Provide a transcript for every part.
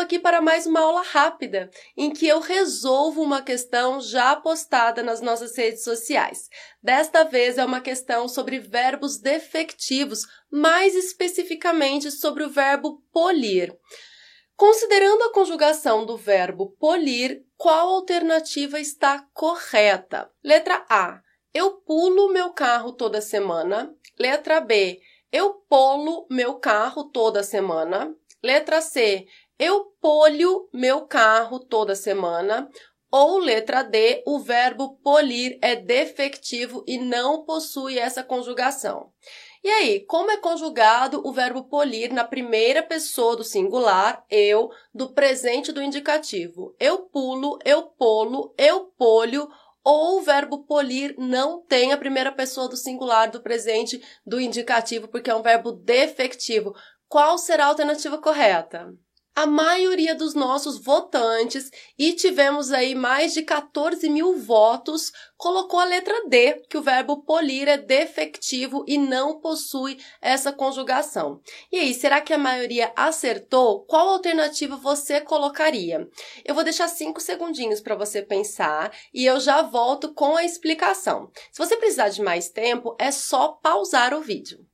aqui para mais uma aula rápida, em que eu resolvo uma questão já postada nas nossas redes sociais. Desta vez é uma questão sobre verbos defectivos, mais especificamente sobre o verbo polir. Considerando a conjugação do verbo polir, qual alternativa está correta? Letra A. Eu pulo meu carro toda semana. Letra B. Eu polo meu carro toda semana. Letra C. Eu polho meu carro toda semana. Ou letra D, o verbo polir é defectivo e não possui essa conjugação. E aí, como é conjugado o verbo polir na primeira pessoa do singular, eu, do presente do indicativo? Eu pulo, eu polo, eu polho, ou o verbo polir não tem a primeira pessoa do singular do presente do indicativo, porque é um verbo defectivo. Qual será a alternativa correta? A maioria dos nossos votantes, e tivemos aí mais de 14 mil votos, colocou a letra D, que o verbo polir é defectivo e não possui essa conjugação. E aí, será que a maioria acertou? Qual alternativa você colocaria? Eu vou deixar cinco segundinhos para você pensar e eu já volto com a explicação. Se você precisar de mais tempo, é só pausar o vídeo.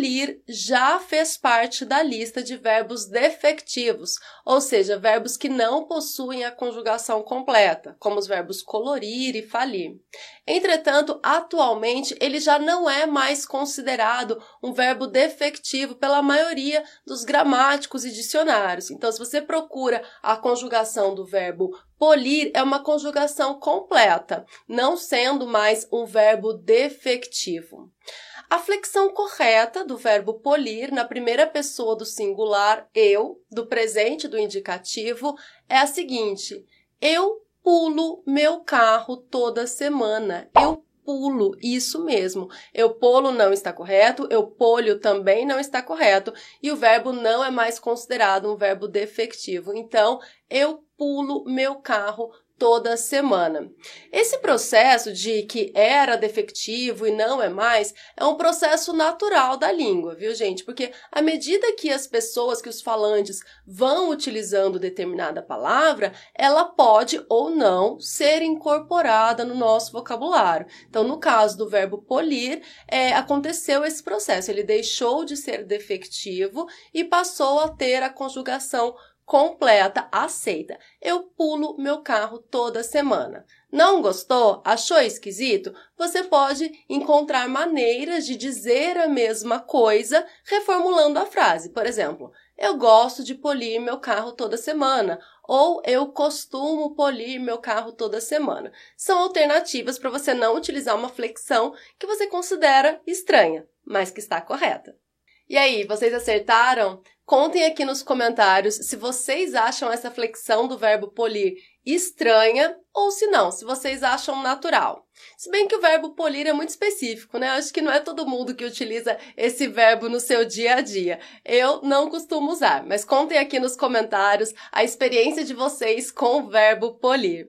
Verbo polir já fez parte da lista de verbos defectivos, ou seja, verbos que não possuem a conjugação completa, como os verbos colorir e falir. Entretanto, atualmente ele já não é mais considerado um verbo defectivo pela maioria dos gramáticos e dicionários. Então, se você procura a conjugação do verbo polir, é uma conjugação completa, não sendo mais um verbo defectivo. A flexão correta do verbo polir na primeira pessoa do singular eu, do presente do indicativo, é a seguinte: eu pulo meu carro toda semana. Eu pulo, isso mesmo. Eu polo não está correto, eu polho também não está correto, e o verbo não é mais considerado um verbo defectivo. Então, eu pulo meu carro toda semana. Esse processo de que era defectivo e não é mais é um processo natural da língua, viu, gente? Porque à medida que as pessoas, que os falantes vão utilizando determinada palavra, ela pode ou não ser incorporada no nosso vocabulário. Então, no caso do verbo polir, é, aconteceu esse processo. Ele deixou de ser defectivo e passou a ter a conjugação completa, aceita. Eu pulo meu carro toda semana. Não gostou? Achou esquisito? Você pode encontrar maneiras de dizer a mesma coisa reformulando a frase. Por exemplo, eu gosto de polir meu carro toda semana. Ou eu costumo polir meu carro toda semana. São alternativas para você não utilizar uma flexão que você considera estranha, mas que está correta. E aí, vocês acertaram? Contem aqui nos comentários se vocês acham essa flexão do verbo polir estranha ou se não, se vocês acham natural. Se bem que o verbo polir é muito específico, né? Acho que não é todo mundo que utiliza esse verbo no seu dia a dia. Eu não costumo usar, mas contem aqui nos comentários a experiência de vocês com o verbo polir.